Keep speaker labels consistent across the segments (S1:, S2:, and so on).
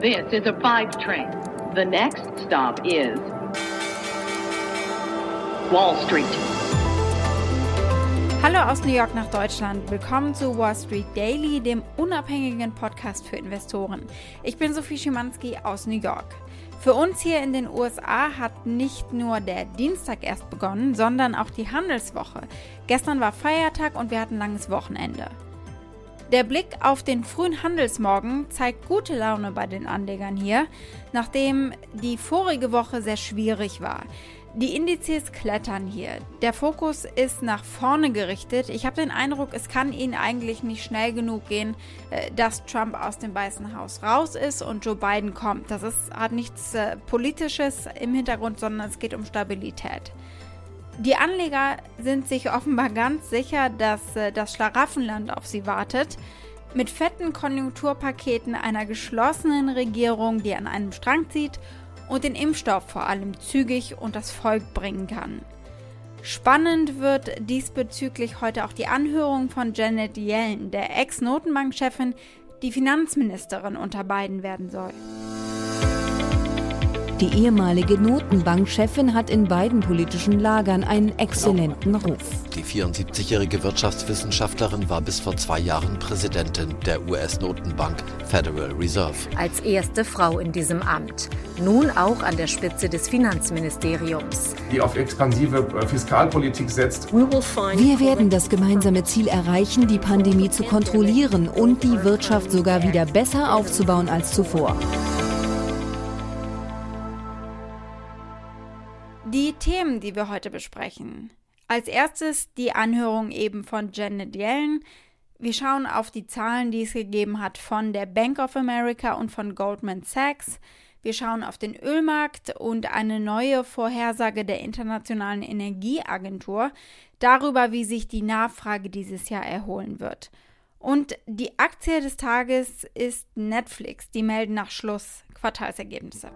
S1: This is a five train. The next stop is Wall Street.
S2: Hallo aus New York nach Deutschland. Willkommen zu Wall Street Daily, dem unabhängigen Podcast für Investoren. Ich bin Sophie Schimanski aus New York. Für uns hier in den USA hat nicht nur der Dienstag erst begonnen, sondern auch die Handelswoche. Gestern war Feiertag und wir hatten langes Wochenende. Der Blick auf den frühen Handelsmorgen zeigt gute Laune bei den Anlegern hier, nachdem die vorige Woche sehr schwierig war. Die Indizes klettern hier. Der Fokus ist nach vorne gerichtet. Ich habe den Eindruck, es kann Ihnen eigentlich nicht schnell genug gehen, äh, dass Trump aus dem Weißen Haus raus ist und Joe Biden kommt. Das ist, hat nichts äh, Politisches im Hintergrund, sondern es geht um Stabilität. Die Anleger sind sich offenbar ganz sicher, dass äh, das Schlaraffenland auf sie wartet. Mit fetten Konjunkturpaketen einer geschlossenen Regierung, die an einem Strang zieht und den Impfstoff vor allem zügig und das Volk bringen kann. Spannend wird diesbezüglich heute auch die Anhörung von Janet Yellen, der Ex-Notenbankchefin, die Finanzministerin unter beiden werden soll.
S3: Die ehemalige Notenbankchefin hat in beiden politischen Lagern einen exzellenten Ruf.
S4: Die 74-jährige Wirtschaftswissenschaftlerin war bis vor zwei Jahren Präsidentin der US-Notenbank Federal Reserve.
S5: Als erste Frau in diesem Amt. Nun auch an der Spitze des Finanzministeriums.
S6: Die auf expansive äh, Fiskalpolitik setzt.
S3: Wir werden das gemeinsame Ziel erreichen, die Pandemie zu kontrollieren und die Wirtschaft sogar wieder besser aufzubauen als zuvor.
S2: Themen, die wir heute besprechen. Als erstes die Anhörung eben von Janet Yellen. Wir schauen auf die Zahlen, die es gegeben hat von der Bank of America und von Goldman Sachs. Wir schauen auf den Ölmarkt und eine neue Vorhersage der Internationalen Energieagentur darüber, wie sich die Nachfrage dieses Jahr erholen wird. Und die Aktie des Tages ist Netflix. Die melden nach Schluss Quartalsergebnisse.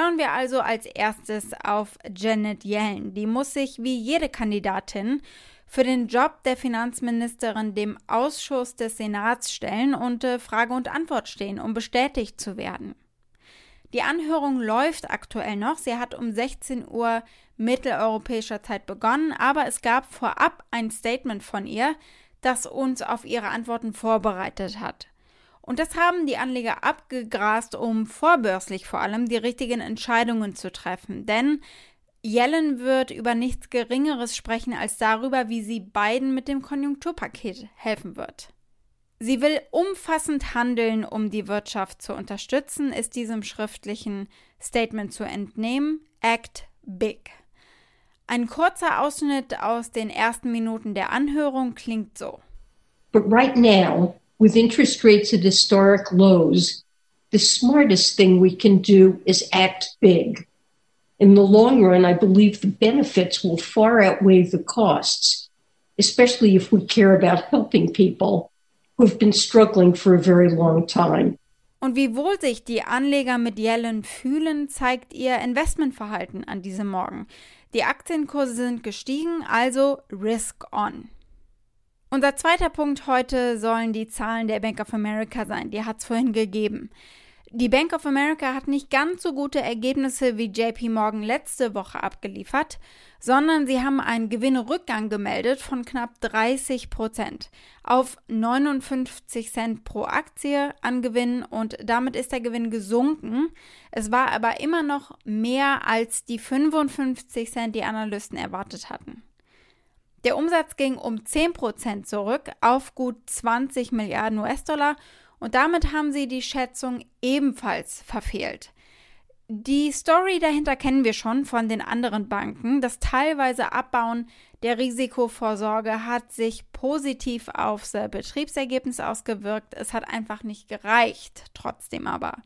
S2: Schauen wir also als erstes auf Janet Yellen. Die muss sich wie jede Kandidatin für den Job der Finanzministerin dem Ausschuss des Senats stellen und äh, Frage und Antwort stehen, um bestätigt zu werden. Die Anhörung läuft aktuell noch. Sie hat um 16 Uhr mitteleuropäischer Zeit begonnen, aber es gab vorab ein Statement von ihr, das uns auf ihre Antworten vorbereitet hat. Und das haben die Anleger abgegrast, um vorbörslich vor allem die richtigen Entscheidungen zu treffen. Denn Yellen wird über nichts Geringeres sprechen als darüber, wie sie Biden mit dem Konjunkturpaket helfen wird. Sie will umfassend handeln, um die Wirtschaft zu unterstützen, ist diesem schriftlichen Statement zu entnehmen. Act Big. Ein kurzer Ausschnitt aus den ersten Minuten der Anhörung klingt so.
S7: But right now, with interest rates at historic lows, the smartest thing we can do is act big. In the long run, I believe the benefits will far outweigh the costs, especially if we care about helping people who have been struggling for a very long time.
S2: Und wie wohl sich die Anleger mit Yellen fühlen, zeigt ihr Investmentverhalten an diesem Morgen. Die Aktienkurse sind gestiegen, also Risk on. Unser zweiter Punkt heute sollen die Zahlen der Bank of America sein. Die hat es vorhin gegeben. Die Bank of America hat nicht ganz so gute Ergebnisse wie JP Morgan letzte Woche abgeliefert, sondern sie haben einen Gewinnrückgang gemeldet von knapp 30 Prozent auf 59 Cent pro Aktie an Gewinn und damit ist der Gewinn gesunken. Es war aber immer noch mehr als die 55 Cent, die Analysten erwartet hatten. Der Umsatz ging um 10% zurück auf gut 20 Milliarden US-Dollar und damit haben sie die Schätzung ebenfalls verfehlt. Die Story dahinter kennen wir schon von den anderen Banken. Das teilweise Abbauen der Risikovorsorge hat sich positiv aufs Betriebsergebnis ausgewirkt. Es hat einfach nicht gereicht, trotzdem aber.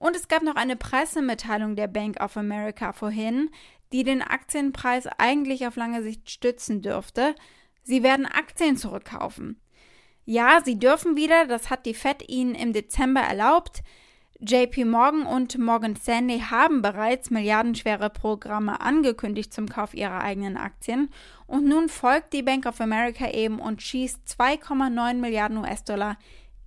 S2: Und es gab noch eine Pressemitteilung der Bank of America vorhin, die den Aktienpreis eigentlich auf lange Sicht stützen dürfte. Sie werden Aktien zurückkaufen. Ja, sie dürfen wieder, das hat die Fed ihnen im Dezember erlaubt. JP Morgan und Morgan Stanley haben bereits milliardenschwere Programme angekündigt zum Kauf ihrer eigenen Aktien und nun folgt die Bank of America eben und schießt 2,9 Milliarden US-Dollar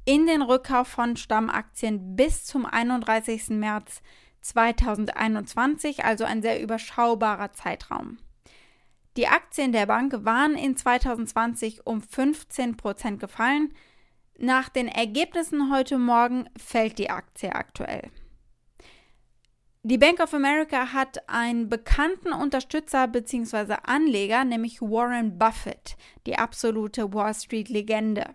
S2: in den Rückkauf von Stammaktien bis zum 31. März 2021, also ein sehr überschaubarer Zeitraum. Die Aktien der Bank waren in 2020 um 15 Prozent gefallen, nach den Ergebnissen heute Morgen fällt die Aktie aktuell. Die Bank of America hat einen bekannten Unterstützer bzw. Anleger, nämlich Warren Buffett, die absolute Wall Street-Legende.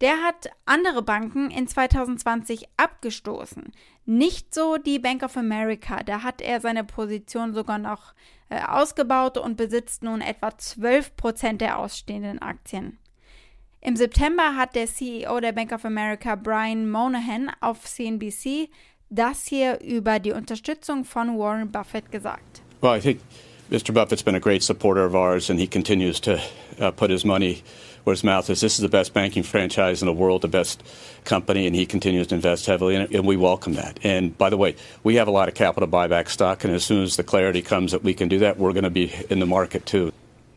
S2: Der hat andere Banken in 2020 abgestoßen. Nicht so die Bank of America, da hat er seine Position sogar noch äh, ausgebaut und besitzt nun etwa 12 Prozent der ausstehenden Aktien. Im September hat der CEO der Bank of America, Brian Monahan, auf CNBC das hier über die Unterstützung von Warren Buffett gesagt.
S8: Well, I think Mr. Buffett's been a great supporter of ours, and he continues to uh, put his money where his mouth is. This is the best banking franchise in the world, the best company, and he continues to invest heavily in it, and we welcome that. And by the way, we have a lot of capital buyback stock, and as soon as the clarity comes that we can do that, we're going to be in the market too.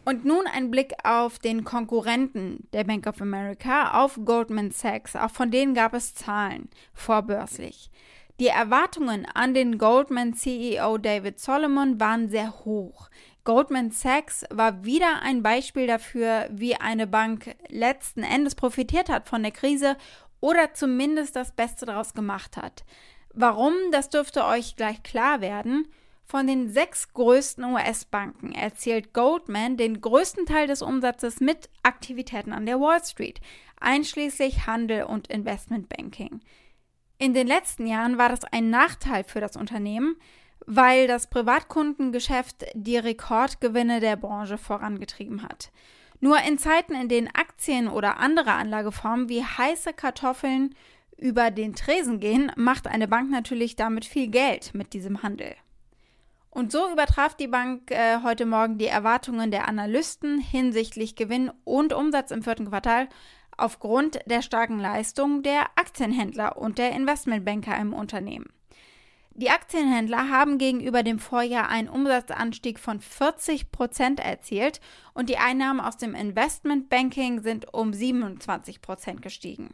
S2: Und nun ein Blick auf den Konkurrenten der Bank of America, auf Goldman Sachs. Auch von denen gab es Zahlen vorbörslich. Die Erwartungen an den Goldman CEO David Solomon waren sehr hoch. Goldman Sachs war wieder ein Beispiel dafür, wie eine Bank letzten Endes profitiert hat von der Krise oder zumindest das Beste daraus gemacht hat. Warum, das dürfte euch gleich klar werden. Von den sechs größten US-Banken erzielt Goldman den größten Teil des Umsatzes mit Aktivitäten an der Wall Street, einschließlich Handel und Investmentbanking. In den letzten Jahren war das ein Nachteil für das Unternehmen, weil das Privatkundengeschäft die Rekordgewinne der Branche vorangetrieben hat. Nur in Zeiten, in denen Aktien oder andere Anlageformen wie heiße Kartoffeln über den Tresen gehen, macht eine Bank natürlich damit viel Geld mit diesem Handel. Und so übertraf die Bank äh, heute Morgen die Erwartungen der Analysten hinsichtlich Gewinn und Umsatz im vierten Quartal aufgrund der starken Leistung der Aktienhändler und der Investmentbanker im Unternehmen. Die Aktienhändler haben gegenüber dem Vorjahr einen Umsatzanstieg von 40 Prozent erzielt und die Einnahmen aus dem Investmentbanking sind um 27 Prozent gestiegen.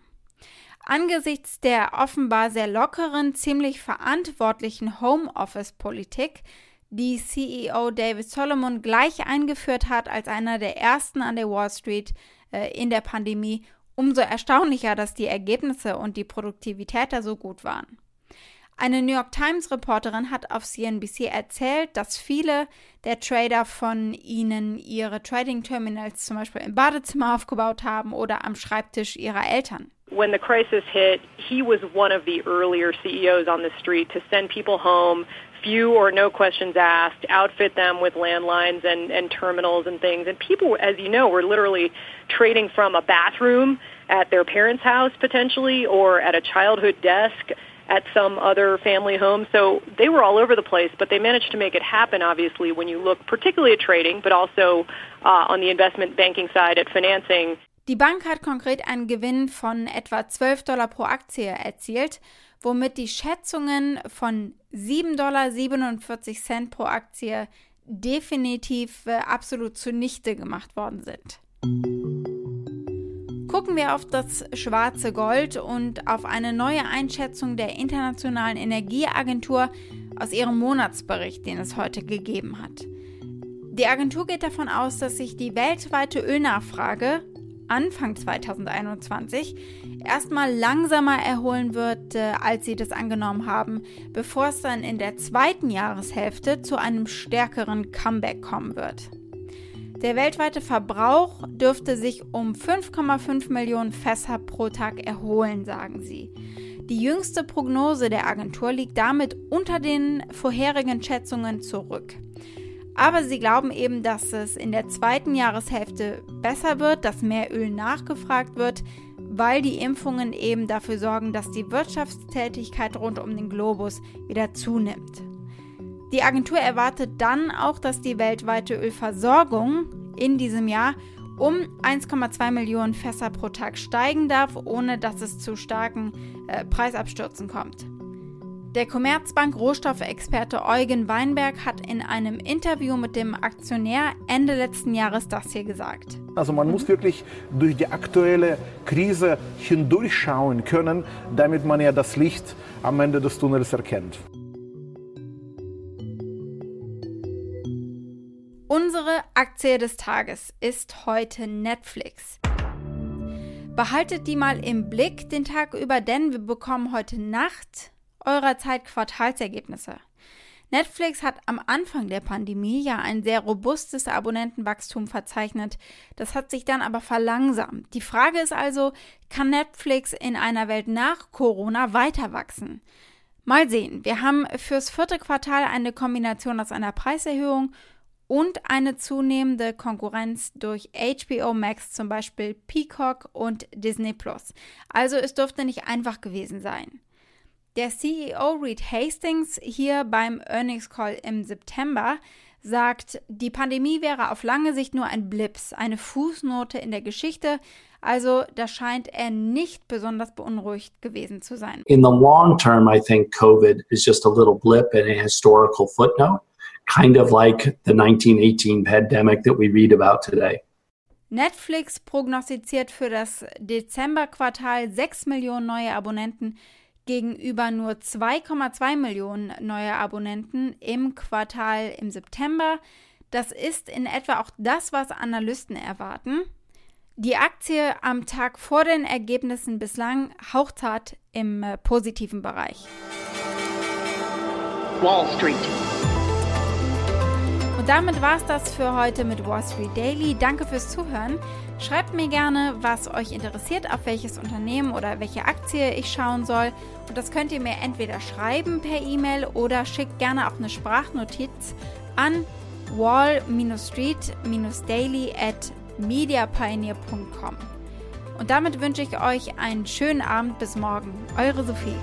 S2: Angesichts der offenbar sehr lockeren, ziemlich verantwortlichen Homeoffice-Politik, die CEO David Solomon gleich eingeführt hat als einer der ersten an der Wall Street äh, in der Pandemie, umso erstaunlicher, dass die Ergebnisse und die Produktivität da so gut waren. Eine New York Times Reporterin hat auf CNBC erzählt, dass viele der Trader von ihnen ihre Trading Terminals zum Beispiel im Badezimmer aufgebaut haben oder am Schreibtisch ihrer Eltern.
S9: When the crisis hit, he was one of the earlier CEOs on the street to send people home, few or no questions asked, outfit them with landlines and, and terminals and things. And people, as you know, were literally trading from a bathroom at their parents' house potentially or at a childhood desk at some other family home. So they were all over the place, but they managed to make it happen, obviously, when you look particularly at trading, but also uh, on the investment banking side at financing.
S2: Die Bank hat konkret einen Gewinn von etwa 12 Dollar pro Aktie erzielt, womit die Schätzungen von 7,47 Dollar pro Aktie definitiv äh, absolut zunichte gemacht worden sind. Gucken wir auf das schwarze Gold und auf eine neue Einschätzung der Internationalen Energieagentur aus ihrem Monatsbericht, den es heute gegeben hat. Die Agentur geht davon aus, dass sich die weltweite Ölnachfrage Anfang 2021 erstmal langsamer erholen wird, äh, als sie das angenommen haben, bevor es dann in der zweiten Jahreshälfte zu einem stärkeren Comeback kommen wird. Der weltweite Verbrauch dürfte sich um 5,5 Millionen Fässer pro Tag erholen, sagen sie. Die jüngste Prognose der Agentur liegt damit unter den vorherigen Schätzungen zurück. Aber sie glauben eben, dass es in der zweiten Jahreshälfte besser wird, dass mehr Öl nachgefragt wird, weil die Impfungen eben dafür sorgen, dass die Wirtschaftstätigkeit rund um den Globus wieder zunimmt. Die Agentur erwartet dann auch, dass die weltweite Ölversorgung in diesem Jahr um 1,2 Millionen Fässer pro Tag steigen darf, ohne dass es zu starken äh, Preisabstürzen kommt. Der Commerzbank Rohstoffexperte Eugen Weinberg hat in einem Interview mit dem Aktionär Ende letzten Jahres das hier gesagt.
S10: Also man muss wirklich durch die aktuelle Krise hindurchschauen können, damit man ja das Licht am Ende des Tunnels erkennt.
S2: Aktie des Tages ist heute Netflix. Behaltet die mal im Blick den Tag über, denn wir bekommen heute Nacht eurer Zeit Quartalsergebnisse. Netflix hat am Anfang der Pandemie ja ein sehr robustes Abonnentenwachstum verzeichnet. Das hat sich dann aber verlangsamt. Die Frage ist also, kann Netflix in einer Welt nach Corona weiter wachsen? Mal sehen. Wir haben fürs vierte Quartal eine Kombination aus einer Preiserhöhung und eine zunehmende Konkurrenz durch HBO Max, zum Beispiel Peacock und Disney Plus. Also es dürfte nicht einfach gewesen sein. Der CEO Reed Hastings hier beim Earnings Call im September sagt, die Pandemie wäre auf lange Sicht nur ein Blips, eine Fußnote in der Geschichte. Also da scheint er nicht besonders beunruhigt gewesen zu sein.
S11: In the long term, I think COVID is just a little blip in a historical footnote, kind of like the 1918 pandemic that we read about today.
S2: Netflix prognostiziert für das Dezemberquartal 6 Millionen neue Abonnenten gegenüber nur 2,2 Millionen neue Abonnenten im Quartal im September. Das ist in etwa auch das, was Analysten erwarten. Die Aktie am Tag vor den Ergebnissen bislang hauchzart im äh, positiven Bereich.
S1: Wall Street.
S2: Damit war es das für heute mit Wall Street Daily. Danke fürs Zuhören. Schreibt mir gerne, was euch interessiert, auf welches Unternehmen oder welche Aktie ich schauen soll. Und das könnt ihr mir entweder schreiben per E-Mail oder schickt gerne auch eine Sprachnotiz an wall-street-daily at mediapioneer.com. Und damit wünsche ich euch einen schönen Abend bis morgen. Eure Sophie.